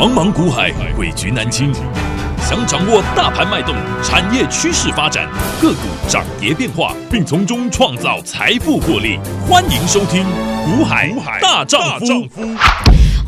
茫茫股海，汇聚南京。想掌握大盘脉动、产业趋势发展、个股涨跌变化，并从中创造财富获利，欢迎收听《股海大丈夫》。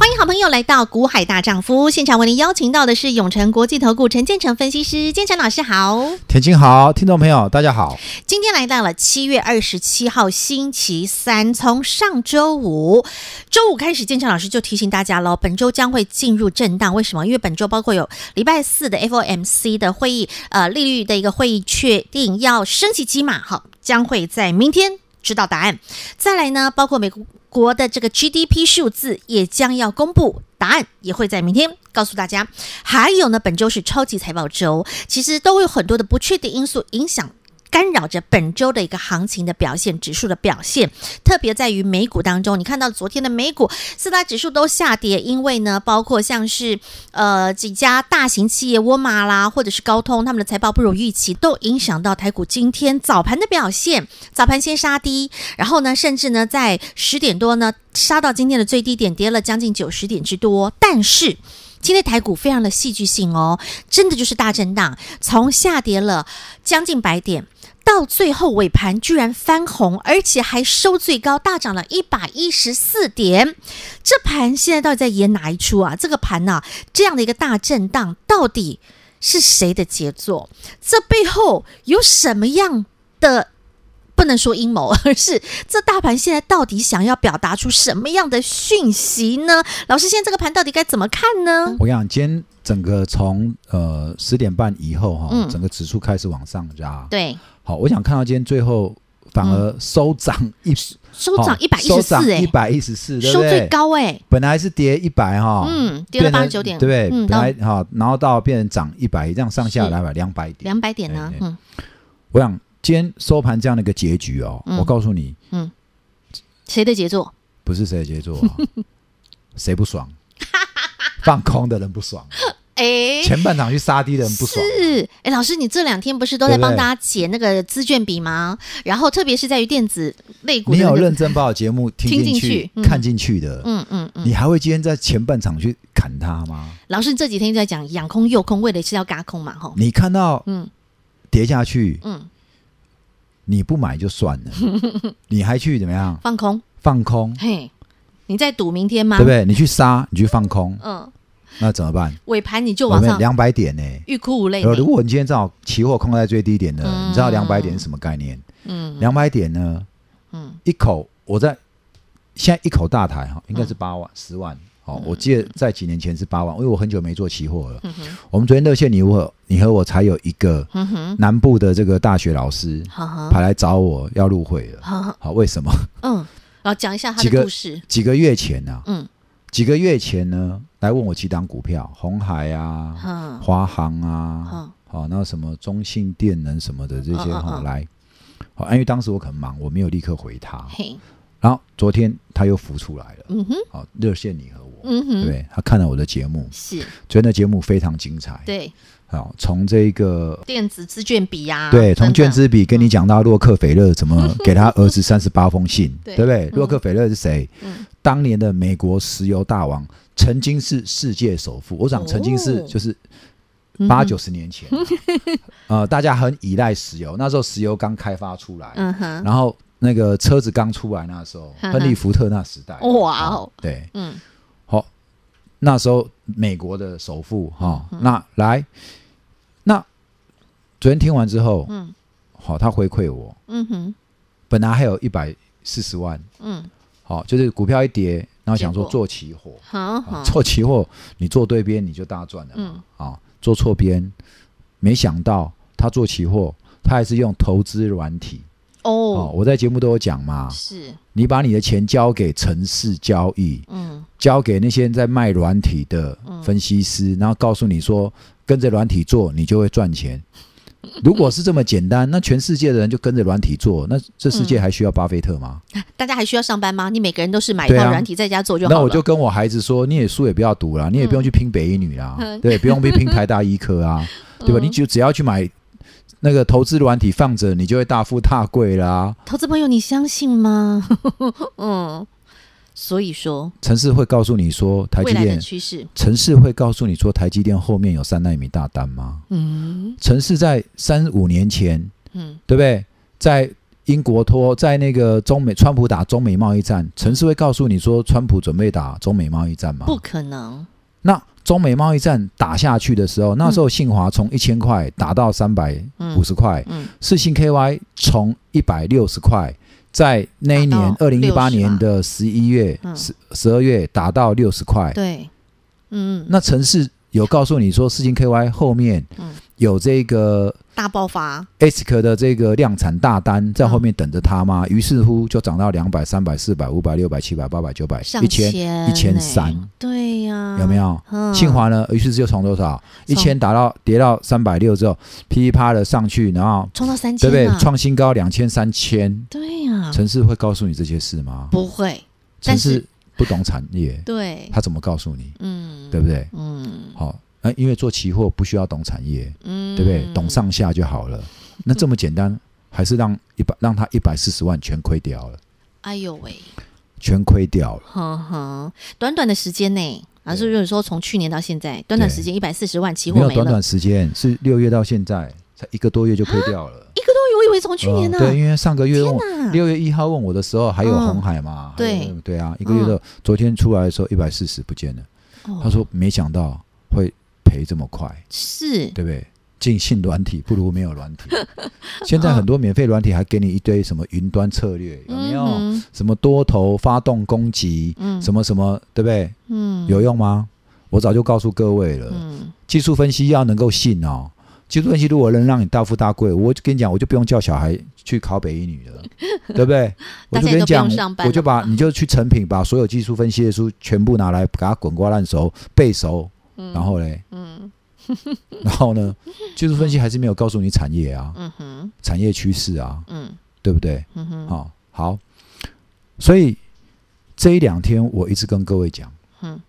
欢迎好朋友来到《股海大丈夫》现场，为您邀请到的是永诚国际投顾陈建成分析师，建成老师好，田青好，听众朋友大家好。今天来到了七月二十七号星期三，从上周五周五开始，建成老师就提醒大家喽，本周将会进入震荡。为什么？因为本周包括有礼拜四的 FOMC 的会议，呃，利率的一个会议确定要升息几码，好，将会在明天知道答案。再来呢，包括美国。国的这个 GDP 数字也将要公布，答案也会在明天告诉大家。还有呢，本周是超级财报周，其实都有很多的不确定因素影响。干扰着本周的一个行情的表现，指数的表现，特别在于美股当中，你看到昨天的美股四大指数都下跌，因为呢，包括像是呃几家大型企业沃尔玛啦，或者是高通，他们的财报不如预期，都影响到台股今天早盘的表现。早盘先杀低，然后呢，甚至呢在十点多呢杀到今天的最低点，跌了将近九十点之多。但是今天台股非常的戏剧性哦，真的就是大震荡，从下跌了将近百点。到最后尾盘居然翻红，而且还收最高，大涨了一百一十四点。这盘现在到底在演哪一出啊？这个盘呢、这样的一个大震荡，到底是谁的杰作？这背后有什么样的？不能说阴谋，而是这大盘现在到底想要表达出什么样的讯息呢？老师，现在这个盘到底该怎么看呢？我跟你讲，今天整个从呃十点半以后哈、整个指数开始往上加。对。好，我想看到今天最后反而收涨一、嗯、收涨一百一十四，一百一十四，收最高哎，本来是跌一百哈，嗯，跌了八十九点，对本来哈，然后到变成涨一百，这样上下来吧，两百点，两百点呢？嗯，我想今天收盘这样的一个结局哦，嗯、我告诉你，嗯，谁的杰作？不是谁的杰作、啊，谁不爽？放空的人不爽。哎，前半场去杀低的人不爽。是，哎，老师，你这两天不是都在帮大家解那个资券比吗？然后，特别是在于电子类股，你有认真把我节目听进去、看进去的，嗯嗯嗯，你还会今天在前半场去砍它吗？老师这几天就在讲养空、诱空，为的是要嘎空嘛，吼。你看到嗯跌下去，嗯，你不买就算了，你还去怎么样？放空，放空，嘿，你在赌明天吗？对不对？你去杀，你去放空，嗯。那怎么办？尾盘你就往上两百点呢、欸？欲哭无泪。如果你今天正好期货控在最低点的，嗯、你知道两百点是什么概念？嗯，两百点呢？嗯，一口我在现在一口大台哈，应该是八万、十、嗯、万。好，我记得在几年前是八万，因为我很久没做期货了。我们昨天热线，你和你和我才有一个南部的这个大学老师，跑来找我要入会了。好、嗯，为什么？嗯，然后讲一下他的故事。几个，几个月前呢、啊？嗯。几个月前呢，来问我几档股票，红海啊，华航啊，好，那什么中信电能什么的这些哈，来，好，因为当时我很忙，我没有立刻回他。然后昨天他又浮出来了，嗯哼，好，热线你和我，嗯哼，对，他看了我的节目，是，昨天的节目非常精彩，对。好，从这个电子资券比呀，对，从券资比跟你讲到洛克菲勒怎么 给他儿子三十八封信，对。不对？洛克菲勒是谁？当年的美国石油大王，曾经是世界首富。我想曾经是就是八九十年前，呃，大家很依赖石油，那时候石油刚开发出来，然后那个车子刚出来，那时候亨利福特那时代，哇哦，对，嗯，好，那时候美国的首富哈，那来。那昨天听完之后，嗯，好，他回馈我，嗯哼，本来还有一百四十万，嗯，好，就是股票一跌，然后想说做期货，好，做期货你做对边你就大赚了，嗯，啊，做错边，没想到他做期货，他还是用投资软体，哦，我在节目都有讲嘛，是，你把你的钱交给城市交易，嗯，交给那些在卖软体的分析师，然后告诉你说。跟着软体做，你就会赚钱。如果是这么简单，那全世界的人就跟着软体做，那这世界还需要巴菲特吗？嗯、大家还需要上班吗？你每个人都是买一套软体在家做就好了。那我就跟我孩子说，你也书也不要读了，你也不用去拼北一女啊，嗯、对，不用去拼台大医科啊，嗯、对吧？你就只要去买那个投资软体放着，你就会大富大贵啦。投资朋友，你相信吗？嗯。所以说，城市会告诉你说台积电城市会告诉你说台积电后面有三纳米大单吗？嗯城市在三五年前，嗯，对不对？在英国脱，在那个中美川普打中美贸易战，城市会告诉你说川普准备打中美贸易战吗？不可能。那中美贸易战打下去的时候，那时候信华从一千块打到三百五十块，嗯，世芯 KY 从一百六十块，在那一年二零一八年的十一月十十二月达到六十块，对，嗯，那城市有告诉你说四星 KY 后面有这个。大爆发，ASIC 的这个量产大单在后面等着他吗？于、嗯、是乎就涨到两百、三百、四百、五百、六百、七百、八百、九百、一千、一千三。对呀、啊，有没有？嗯、信华呢？于是就从多少一千达到跌到三百六之后，噼里啪的上去，然后冲到三千，对不对？创新高两千、三千。对呀、啊，程式会告诉你这些事吗？不会，城市不懂产业，对，他怎么告诉你？嗯，对不对？嗯，好。呃，因为做期货不需要懂产业，嗯，对不对？懂上下就好了。那这么简单，还是让一百让他一百四十万全亏掉了？哎呦喂，全亏掉了。哼哼，短短的时间内，而是就是说从去年到现在，短短时间一百四十万期货。没有短短时间，是六月到现在才一个多月就亏掉了。一个多月，我以为从去年呢。对，因为上个月问六月一号问我的时候还有红海嘛？嗯、对对啊，一个月的、嗯、昨天出来的时候一百四十不见了。哦、他说没想到会。赔这么快是对不对？尽信软体不如没有软体。现在很多免费软体还给你一堆什么云端策略，有没有？嗯、什么多头发动攻击，嗯、什么什么，对不对？嗯，有用吗？我早就告诉各位了。嗯、技术分析要能够信哦。技术分析如果能让你大富大贵，我就跟你讲，我就不用叫小孩去考北一女了，对不对？我就跟你讲，我就把你就去成品把所有技术分析的书全部拿来，给它滚瓜烂熟背熟。然后嘞，嗯，然后呢，技术分析还是没有告诉你产业啊，嗯哼，产业趋势啊，嗯，对不对？嗯哼，好，好，所以这一两天我一直跟各位讲，嗯，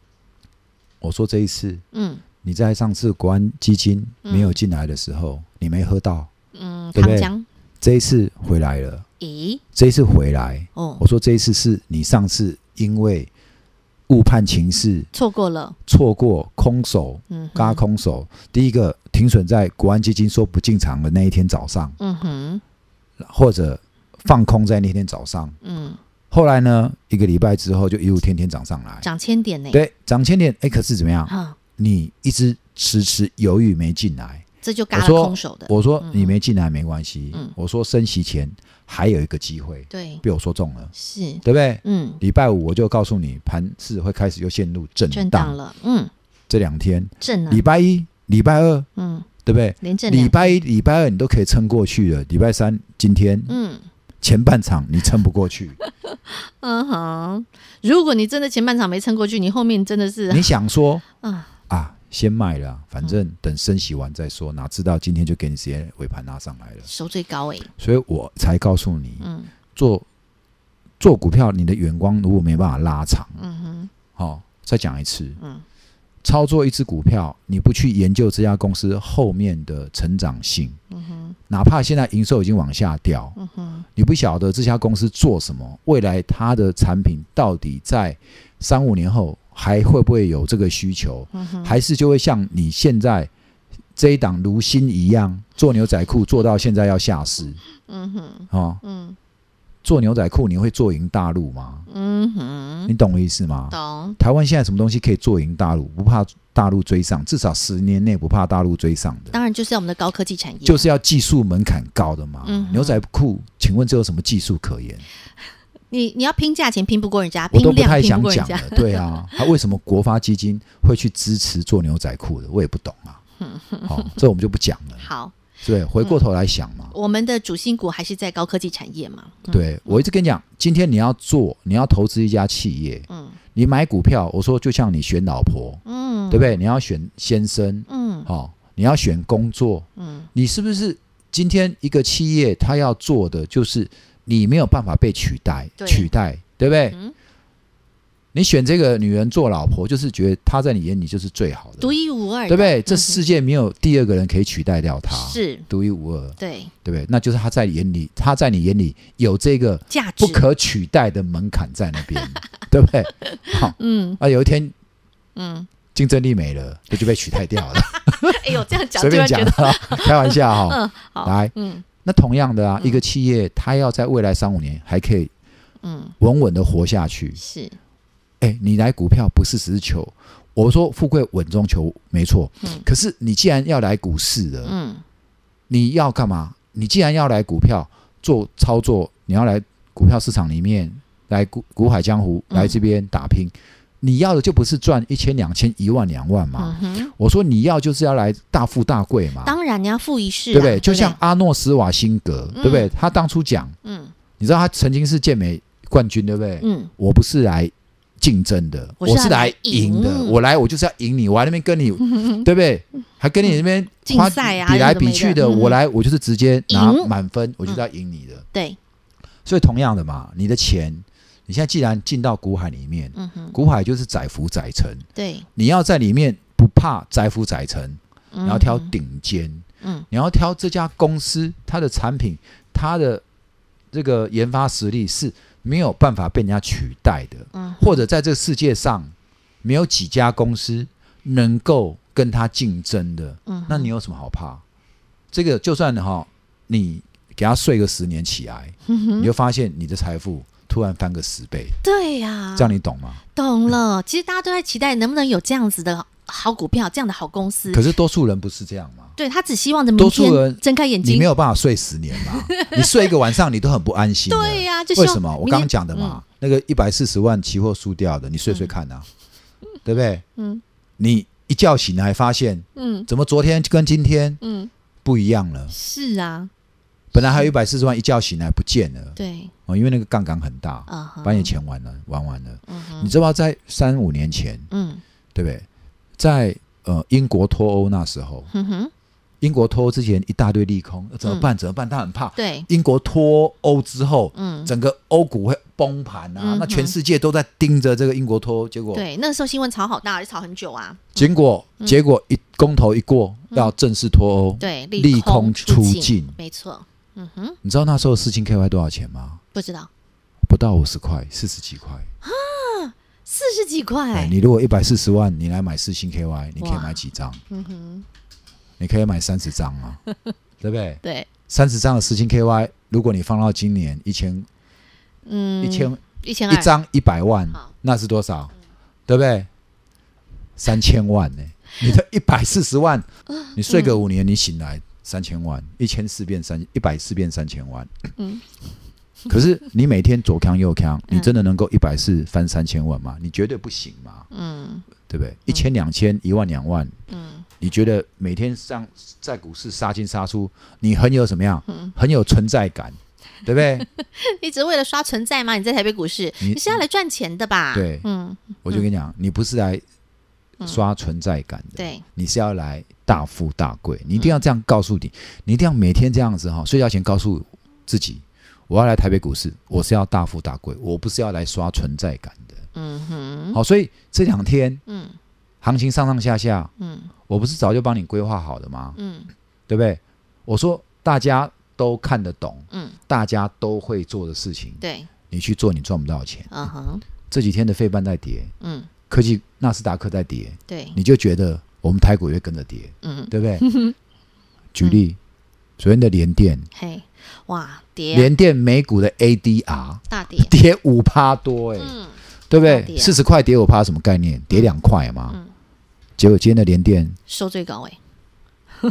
我说这一次，嗯，你在上次国安基金没有进来的时候，你没喝到，嗯，对不对？这一次回来了，咦，这一次回来，哦，我说这一次是你上次因为。误判情势，错过了，错过空手，嗯，嘎空手。第一个停损在国安基金说不进场的那一天早上，嗯哼，或者放空在那天早上，嗯。后来呢，一个礼拜之后就一路天天涨上来，涨千点呢？对，涨千点。哎，可是怎么样？哈你一直迟迟犹豫没进来，这就轧了空手的。我说你没进来没关系，嗯，我说升息前。还有一个机会，对，被我说中了，是对不对？嗯，礼拜五我就告诉你，盘市会开始又陷入震荡了。嗯，这两天震了。礼拜一、礼拜二，嗯，对不对？连震。礼拜一、礼拜二你都可以撑过去了。礼拜三今天，嗯，前半场你撑不过去。嗯哼，如果你真的前半场没撑过去，你后面真的是你想说啊啊。先卖了，反正等升息完再说。哪知道今天就给你直接尾盘拉上来了，收最高哎，所以我才告诉你，嗯，做做股票，你的眼光如果没办法拉长，嗯哼，好，再讲一次，嗯，操作一只股票，你不去研究这家公司后面的成长性，嗯哼，哪怕现在营收已经往下掉，嗯哼，你不晓得这家公司做什么，未来它的产品到底在三五年后。还会不会有这个需求？嗯、还是就会像你现在这一档如新一样做牛仔裤做到现在要下市？嗯哼，哦，嗯，做牛仔裤你会做赢大陆吗？嗯哼，你懂我意思吗？懂。台湾现在什么东西可以做赢大陆？不怕大陆追上，至少十年内不怕大陆追上的。当然就是要我们的高科技产业，就是要技术门槛高的嘛。嗯、牛仔裤，请问这有什么技术可言？你你要拼价钱拼不过人家，我都不太想讲了。对啊，他为什么国发基金会去支持做牛仔裤的？我也不懂啊。好、哦，这我们就不讲了。好，对，回过头来想嘛、嗯，我们的主心骨还是在高科技产业嘛。嗯、对，我一直跟你讲，今天你要做，你要投资一家企业，嗯，你买股票，我说就像你选老婆，嗯，对不对？你要选先生，嗯，好、哦，你要选工作，嗯，你是不是今天一个企业他要做的就是你没有办法被取代，取代。对不对？嗯、你选这个女人做老婆，就是觉得她在你眼里就是最好的，独一无二，对不对？这世界没有第二个人可以取代掉她，是独一无二，对，对不对？那就是她在眼里，她在你眼里有这个价值不可取代的门槛在那边，对不对？好，嗯啊，有一天，嗯，竞争力没了，这就被取代掉了。哎呦，这样讲 随便讲的，开玩笑哈。嗯，好，来，嗯，那同样的啊，一个企业它要在未来三五年还可以，嗯，稳稳的活下去，是。哎，你来股票不是只是求，我说富贵稳中求，没错。嗯。可是你既然要来股市的，嗯，你要干嘛？你既然要来股票做操作，你要来股票市场里面来股股海江湖来这边打拼，你要的就不是赚一千两千一万两万嘛？我说你要就是要来大富大贵嘛。当然你要富一世，对不对？就像阿诺斯瓦辛格，对不对？他当初讲，嗯，你知道他曾经是健美冠军，对不对？嗯，我不是来。竞争的，我是来赢的。我来，我就是要赢你。我来那边跟你，对不对？还跟你那边竞赛啊，比来比去的。我来，我就是直接拿满分，我就是要赢你的。对。所以同样的嘛，你的钱，你现在既然进到股海里面，股海就是载浮载沉。对。你要在里面不怕载浮载沉，你要挑顶尖。嗯。你要挑这家公司，它的产品，它的这个研发实力是。没有办法被人家取代的，嗯、或者在这个世界上没有几家公司能够跟它竞争的，嗯、那你有什么好怕？这个就算哈、哦，你给他睡个十年起来，嗯、你就发现你的财富突然翻个十倍。对呀、啊，这样你懂吗？懂了。其实大家都在期待能不能有这样子的好股票，这样的好公司。可是多数人不是这样吗？对，他只希望着明天睁开眼睛，你没有办法睡十年嘛？你睡一个晚上，你都很不安心。对呀、啊，为什么？我刚刚讲的嘛，嗯、那个一百四十万期货输掉的，你睡睡看呐、啊，嗯、对不对？嗯，你一觉醒来发现，嗯，怎么昨天跟今天，嗯，不一样了？是啊，本来还有一百四十万，一觉醒来不见了。对，哦，因为那个杠杆很大，把你钱玩了，玩完了。嗯、哼你知道在三五年前，嗯，对不对？在呃英国脱欧那时候。英国脱欧之前一大堆利空，怎么办？怎么办？他很怕。对，英国脱欧之后，嗯，整个欧股会崩盘啊！那全世界都在盯着这个英国脱欧，结果对，那时候新闻炒好大，也炒很久啊。结果结果一公投一过，要正式脱欧，对，利空出尽，没错。嗯哼，你知道那时候四星 KY 多少钱吗？不知道，不到五十块，四十几块啊，四十几块。你如果一百四十万，你来买四星 KY，你可以买几张？嗯哼。你可以买三十张啊，对不对？对，三十张的四星 KY，如果你放到今年一千，嗯，一千一千一张一百万，那是多少？对不对？三千万呢？你的一百四十万，你睡个五年，你醒来三千万，一千四变三，一百四变三千万。嗯，可是你每天左扛右扛，你真的能够一百四翻三千万吗？你绝对不行嘛。嗯，对不对？一千两千一万两万，嗯。你觉得每天上在股市杀进杀出，你很有什么样？很有存在感，对不对？你只是为了刷存在吗？你在台北股市，你，你是要来赚钱的吧？对，嗯，我就跟你讲，你不是来刷存在感的，对，你是要来大富大贵。你一定要这样告诉你，你一定要每天这样子哈，睡觉前告诉自己，我要来台北股市，我是要大富大贵，我不是要来刷存在感的。嗯哼，好，所以这两天，嗯。行情上上下下，嗯，我不是早就帮你规划好的吗？嗯，对不对？我说大家都看得懂，嗯，大家都会做的事情，对，你去做，你赚不到钱。嗯哼，这几天的费半在跌，嗯，科技纳斯达克在跌，对，你就觉得我们台股也会跟着跌，嗯，对不对？举例，昨天的联电，嘿，哇，跌，联电美股的 ADR 大跌，跌五趴多，哎，嗯，对不对？四十块跌五趴，什么概念？跌两块嘛，嗯。结果今天的联电收最高哎，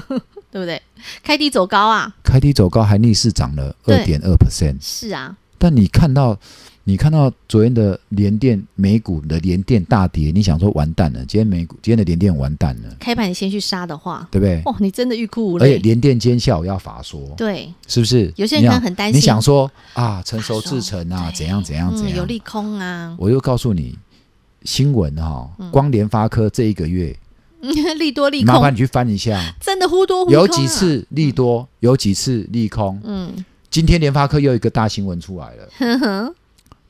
对不对？开低走高啊！开低走高还逆势涨了二点二 percent。是啊，但你看到你看到昨天的联电美股的联电大跌，你想说完蛋了？今天美股今天的联电完蛋了。开盘你先去杀的话，对不对？哦，你真的欲哭无泪。而且联电今天下午要法说，对，是不是？有些人很担心。你想说啊，成熟制程啊，怎样怎样怎样，有利空啊。我又告诉你。新闻哈，光联发科这一个月 利多利空，麻烦你去翻一下，真的忽多忽空，有几次利多，有几次利空。嗯，今天联发科又一个大新闻出来了，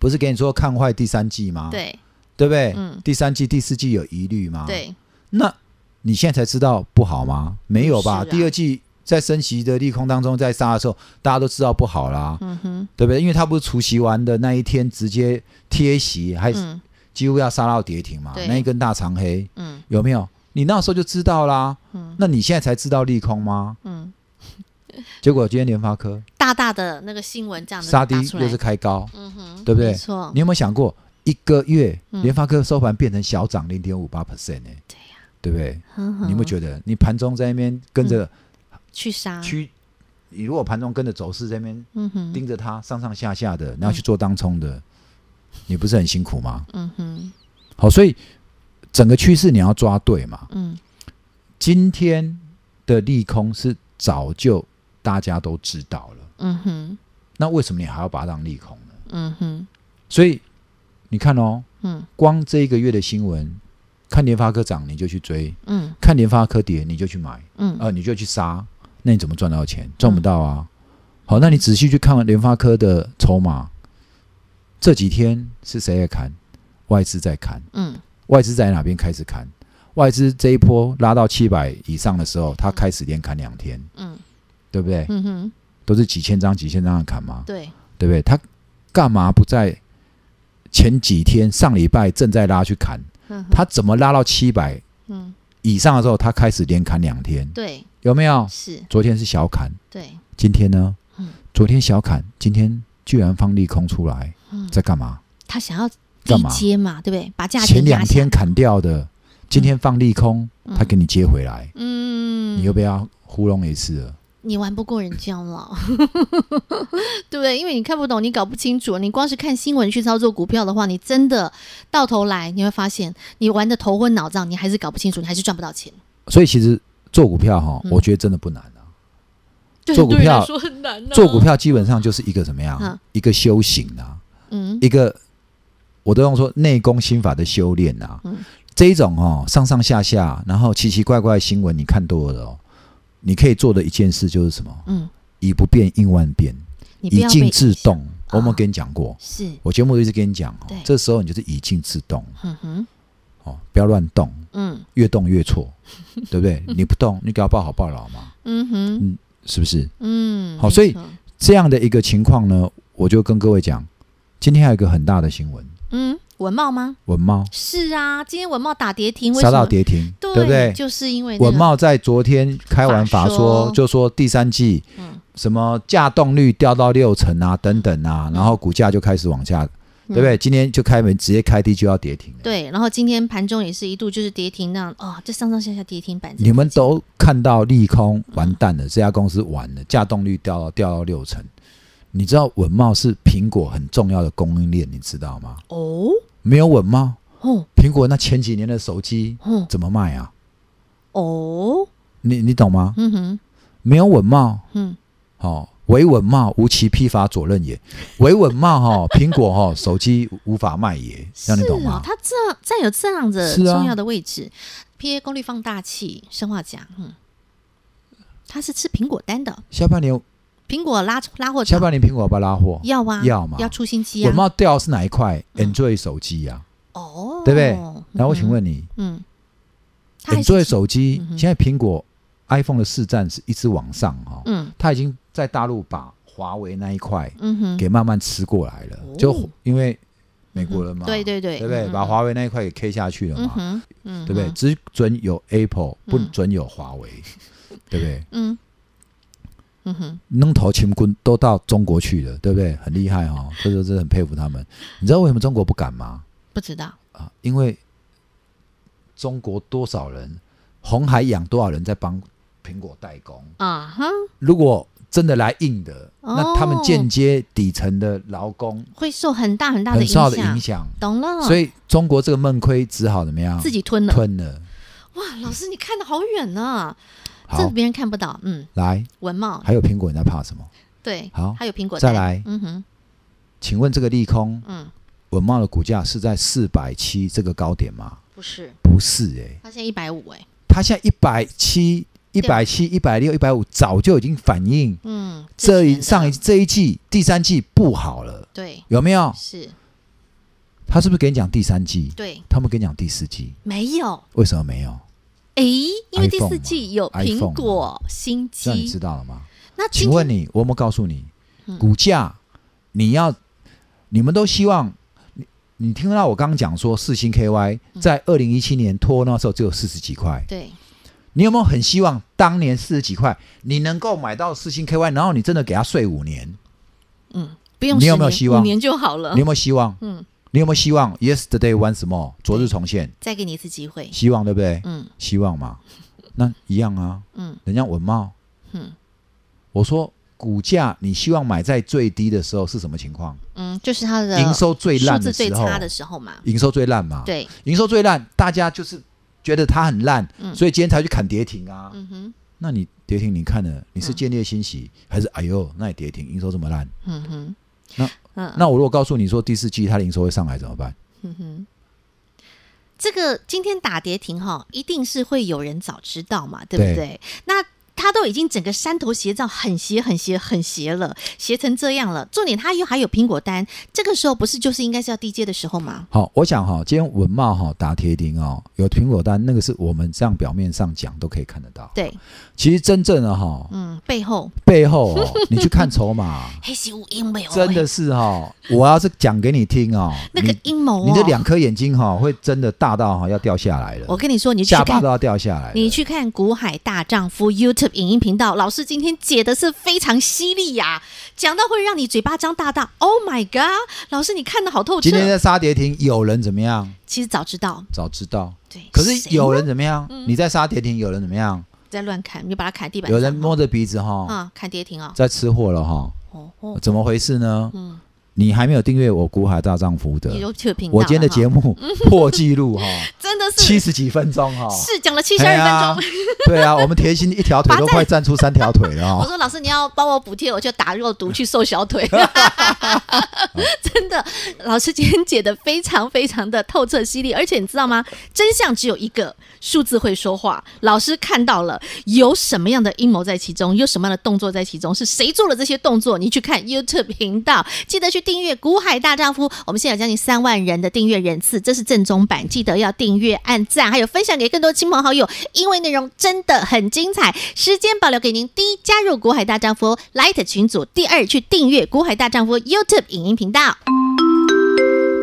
不是给你说看坏第三季吗？对，对不对？嗯第三季、第四季有疑虑吗？。对，那你现在才知道不好吗？没有吧？啊第二季在升息的利空当中，在杀的时候，大家都知道不好啦，嗯哼，对不对？因为它不是除夕完的那一天直接贴息，还嗯几乎要杀到跌停嘛？对那一根大长黑嗯有没有？你那时候就知道啦。嗯那你现在才知道利空吗？嗯，结果今天联发科大大的那个新闻这样杀低又是开高，对不对没错你，有没有想过，一个月嗯联发科收盘变成小涨零点五八 percent 呢？对呀，对不对？你有没有觉得，你盘中在那边跟着去杀？去，你如果盘中跟着走势在那边嗯哼，盯着它上上下下的，然后去做当冲的，你不是很辛苦吗？嗯哼，好，所以整个趋势你要抓对嘛。嗯今天的利空是早就大家都知道了，嗯哼，那为什么你还要把它当利空呢？嗯哼，所以你看哦，嗯光这一个月的新闻，看联发科涨你就去追，嗯看联发科跌你就去买，嗯呃，你就去杀，那你怎么赚到钱？赚不到啊。好，那你仔细去看联发科的筹码，这几天是谁在砍？外资在砍，嗯外资在哪边开始砍？外资这一波拉到七百以上的时候，他开始连砍两天，嗯对不对？嗯哼，都是几千张、几千张的砍嘛，对，对不对？他干嘛不在前几天、上礼拜正在拉去砍？他怎么拉到七百嗯以上的时候，他开始连砍两天？对有没有？是，昨天是小砍，对，今天呢嗯？昨天小砍，今天居然放利空出来，嗯，在干嘛？他想要干嘛接嘛，对不对？把价前钱压下两天，砍掉的，今天放利空，嗯他给你接回来，嗯，你又被他糊弄一次了。你玩不过人家了，对不对？因为你看不懂，你搞不清楚，你光是看新闻去操作股票的话，你真的到头来你会发现，你玩的头昏脑胀，你还是搞不清楚，你还是赚不到钱。所以其实做股票哈，嗯我觉得真的不难啊。做股票对你来说很难、啊。做股，票基本上就是一个怎么样嗯？一个修行啊，嗯一个我都用说内功心法的修炼啊。嗯这一种哦，上上下下，然后奇奇怪怪的新闻，你看多了哦，你可以做的一件事就是什么？嗯，以不变应万变，以静制。动。我有没有跟你讲过？是，我节目一直跟你讲这时候你就是以静制动嗯哼，哦，不要乱动，嗯越动越错，对不对？你不动，你给他抱好抱牢嘛，嗯哼，嗯是不是？嗯，好所以这样的一个情况呢，我就跟各位讲，今天还有一个很大的新闻，嗯，文茂吗？文茂是啊，今天文茂打跌停，为杀到？跌停，对对不对？就是因为、那个、文茂在昨天开完法说，就说第三季嗯什么价动率掉到六成啊，等等啊，然后股价就开始往下，对不对？今天就开门直接开低就要跌停了。对，然后今天盘中也是一度就是跌停那样，哦，这上上下下跌停板。你们都看到利空，完蛋了，这家公司完了，价动率掉到掉到六成。你知道文茂是苹果很重要的供应链，你知道吗？哦没有稳懋，哦。苹果那前几年的手机哦。怎么卖啊？哦，你你懂吗？嗯哼，没有稳懋，嗯，哦，维稳懋，无其批发左任也。维稳懋哈，苹果哈手机无法卖也，让你懂吗？它这占有这样子重要的位置，PA 功率放大器，生化奖，嗯，它是吃苹果单的，下半年苹果拉拉货下厂半年苹果要不要拉货？要啊要嘛。要出新机稳啊，懋掉的是哪一块？嗯？Android 手机呀，哦，对不对？那我请问你嗯，，Android 手机现在苹果 iPhone 的市占是一直往上哈，嗯。它已经在大陆把华为那一块嗯哼，给慢慢吃过来了。哦，就因为美国人嘛，对对对，对不对？嗯把华为那一块给 K 下去了嘛，嗯对不对？？只准有 Apple，不嗯。准有华为，对不对？嗯嗯哼，弄头秦军都到中国去了，对不对？很厉害哈、哦，这就真的很佩服他们。你知道为什么中国不敢吗？不知道，啊，因为中国多少人，红海养多少人在帮苹果代工。啊哈，如果真的来硬的，哦那他们间接底层的劳工会受很大很大的影响，懂了，所以中国这个闷亏只好怎么样？自己吞了。吞了。哇，老师你看的好远呢，这个，别人看不到。嗯，来，文茂还有苹果，你在怕什么？对，好。还有苹果带再来。嗯哼，请问这个利空，嗯，文茂的股价是在四百七这个高点吗？不是，不是哎、它现在一百五哎，它现在一百七、一百七、一百六、一百五，早就已经反映嗯，这一上一这一季第三季不好了，对。有没有？是，他是不是给你讲第三季？对，他们跟你讲第四季，没有。为什么没有？哎，因为第四季有苹果新机，那你知道了吗？那请问你，我有没有告诉你，股价你要，你们都希望你你听到我刚刚讲说四星 KY 在二零一七年拖那时候只有四十几块，对，你有没有很希望当年四十几块你能够买到四星 KY，然后你真的给他睡五年？嗯，不用，你有没有希望？五年就好了。你有没有希望？嗯。你有没有希望？Yesterday once more，昨日重现，再给你一次机会。希望对不对？嗯，希望嘛，那一样啊。嗯，人家文茂。嗯，我说股价，你希望买在最低的时候是什么情况？嗯，就是它的营收最烂的时候，最差的时候嘛。营收最烂嘛。对，营收最烂，大家就是觉得它很烂，嗯，所以今天才去砍跌停啊。嗯哼，那你跌停，你看了，你是见猎欣喜，嗯，还是哎呦，那你跌停，营收这么烂？嗯哼，那嗯，那我如果告诉你说第四季它的营收会上来怎么办？嗯哼，这个今天打跌停哈，一定是会有人早知道嘛，对不对？对那。他都已经整个山头斜照，很斜很斜很斜了，斜成这样了。重点他又还有苹果单，这个时候不是就是应该是要低阶的时候吗？好，我想哈，今天文茂哈打铁钉哦，有苹果单，那个是我们这样表面上讲都可以看得到。对，其实真正的哈，嗯，背后背后哦，你去看筹码，黑是无阴谋，真的是哈，我要是讲给你听哦，那个阴谋，你的两颗眼睛哈会真的大到哈要掉下来了。我跟你说，你下巴都要掉下来。你去看古海大丈夫 YouTube 影音频道。老师今天解的是非常犀利呀，讲到会让你嘴巴张大大。Oh my god！老师你看的好透彻。今天在杀跌停，有人怎么样？其实早知道，早知道。对，可是有人怎么样？你在杀跌停，有人怎么样？在乱砍，你把它砍地板。有人摸着鼻子哈，啊，砍跌停啊，在吃货了哈。哦哦，怎么回事呢？嗯。你还没有订阅我古海大丈夫的，我今天的节目 破纪录哈，真的是七十几分钟哈，是讲了七十二分钟。对啊，我们甜心一条腿都快站出三条腿了。我说老师，你要帮我补贴，我就打肉毒去瘦小腿。真的，老师今天解的非常非常的透彻犀利，而且你知道吗？真相只有一个，数字会说话。老师看到了有什么样的阴谋在其中，有什么样的动作在其中，是谁做了这些动作？你去看 YouTube 频道，记得去。订阅股海大丈夫，我们现在有将近三万人的订阅人次，这是正宗版，记得要订阅、按赞，还有分享给更多亲朋好友，因为内容真的很精彩。时间保留给您：第一，加入股海大丈夫 Light 群组；第二，去订阅股海大丈夫 YouTube 影音频频道。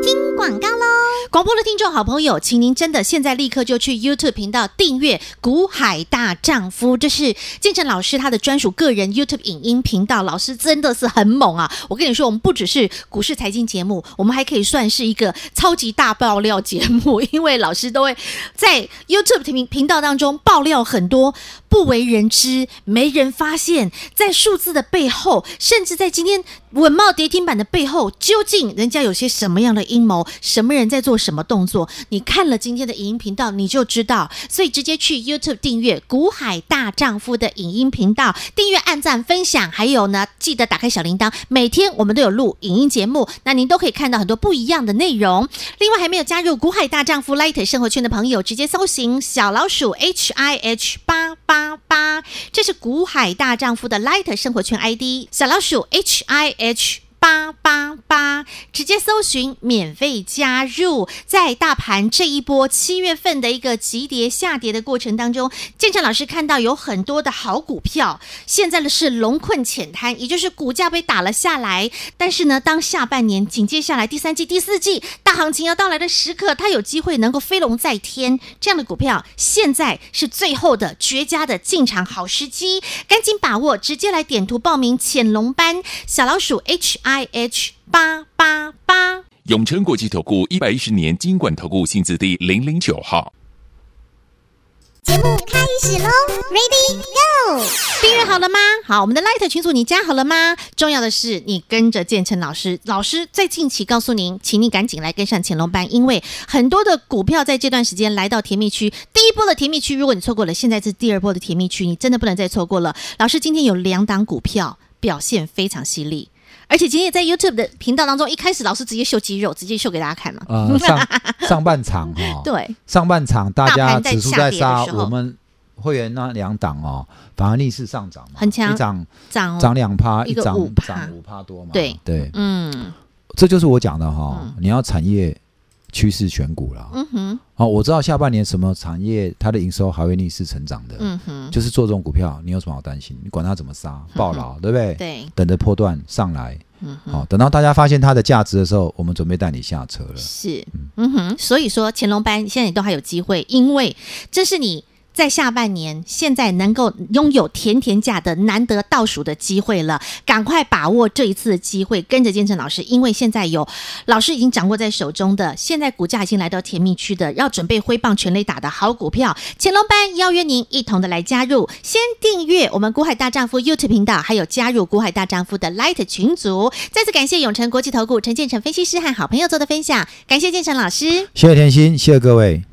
听广告喽！广播的听众好朋友，请您真的现在立刻就去 YouTube 频道订阅《股海大丈夫》，这是建成老师他的专属个人 YouTube 影音频道。老师真的是很猛啊！我跟你说，我们不只是股市财经节目，我们还可以算是一个超级大爆料节目，因为老师都会在 YouTube 频频道当中爆料很多不为人知、没人发现，在数字的背后，甚至在今天稳茂跌停板的背后，究竟人家有些什么样的阴谋？什么人在做什么动作？你看了今天的影音频道，你就知道。所以直接去 YouTube 订阅“股海大丈夫”的影音频道，订阅、按赞、分享，还有呢，记得打开小铃铛。每天我们都有录影音节目，那您都可以看到很多不一样的内容。另外，还没有加入“股海大丈夫 Light 生活圈”的朋友，直接搜寻小老鼠 H I H 八八八，这是“股海大丈夫”的 Light 生活圈 ID，小老鼠 H I H。八八八，直接搜寻免费加入。在大盘这一波七月份的一个急跌下跌的过程当中，建成老师看到有很多的好股票，现在的是龙困浅滩，也就是股价被打了下来。但是呢，当下半年紧接下来第三季、第四季大行情要到来的时刻，它有机会能够飞龙在天。这样的股票，现在是最后的绝佳的进场好时机，赶紧把握，直接来点图报名潜龙班小老鼠 H。I H 八八八，永诚国际投顾一百一十年金管投顾薪资第零零九号。节目开始喽，Ready Go！订阅好了吗？好，我们的 Light 群组你加好了吗？重要的是你跟着建成老师，老师在近期告诉您，请你赶紧来跟上潜龙班，因为很多的股票在这段时间来到甜蜜区，第一波的甜蜜区，如果你错过了，现在是第二波的甜蜜区，你真的不能再错过了。老师今天有两档股票表现非常犀利。而且今天也在 YouTube 的频道当中，一开始老师直接秀肌肉，直接秀给大家看嘛。呃，上上半场哈、哦，对，上半场大家指数在杀，我们会员那两档哦，反而逆势上涨嘛，很强，涨涨涨两趴，一涨五趴，涨五趴多嘛。对。对，嗯，这就是我讲的哈、哦嗯，你要产业趋势选股了。嗯哼，好，我知道下半年什么产业它的营收还会逆势成长的。嗯哼，就是做这种股票，你有什么好担心？你管它怎么杀，暴牢，对不对？对，等着破段上来。嗯哼，好，等到大家发现它的价值的时候，我们准备带你下车了。是，嗯哼，所以说乾隆班现在你都还有机会，因为这是你。在下半年，现在能够拥有甜甜价的难得倒数的机会了，赶快把握这一次的机会，跟着建成老师，因为现在有老师已经掌握在手中的，现在股价已经来到甜蜜区的，要准备挥棒全垒打的好股票，乾隆班邀约您一同的来加入，先订阅我们股海大丈夫 YouTube 频道，还有加入股海大丈夫的 Light 群组。再次感谢永诚国际投顾陈建成分析师和好朋友做的分享，感谢建成老师，谢谢甜心，谢谢各位。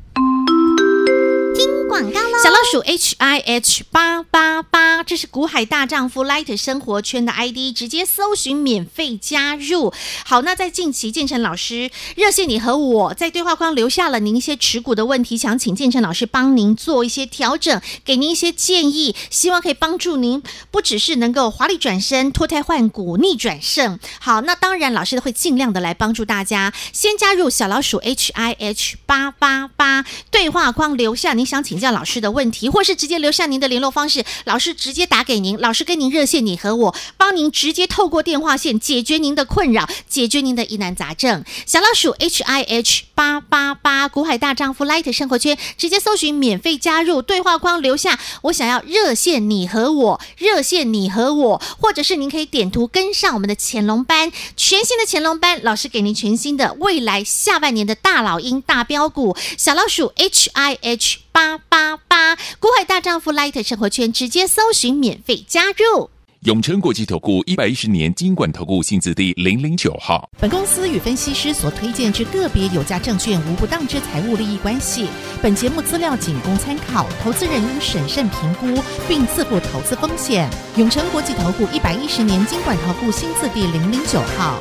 小老鼠 H I H 八八八，这是股海大丈夫 Light 生活圈的 ID，直接搜寻免费加入。好，那在近期建成老师热线，你和我在对话框留下了您一些持股的问题，想请建成老师帮您做一些调整，给您一些建议，希望可以帮助您，不只是能够华丽转身、脱胎换骨、逆转胜。好，那当然老师会尽量的来帮助大家。先加入小老鼠 H I H 八八八，对话框留下您想请教老师的问题，或是直接留下您的联络方式，老师直接打给您，老师跟您热线，你和我帮您直接透过电话线解决您的困扰，解决您的疑难杂症。小老鼠 H I H 八八八，股海大丈夫 Light 生活圈，直接搜寻免费加入，对话框留下我想要热线你和我，热线你和我，或者是您可以点图跟上我们的乾隆班，全新的乾隆班，老师给您全新的未来下半年的大老鹰大标股，小老鼠 H I H。八八八，股海大丈夫 Light 生活圈，直接搜寻免费加入。永诚国际投顾一百一十年金管投顾新字第零零九号。本公司与分析师所推荐之个别有价证券无不当之财务利益关系。本节目资料仅供参考，投资人应审慎评估并自负投资风险。永诚国际投顾一百一十年金管投顾新字第零零九号。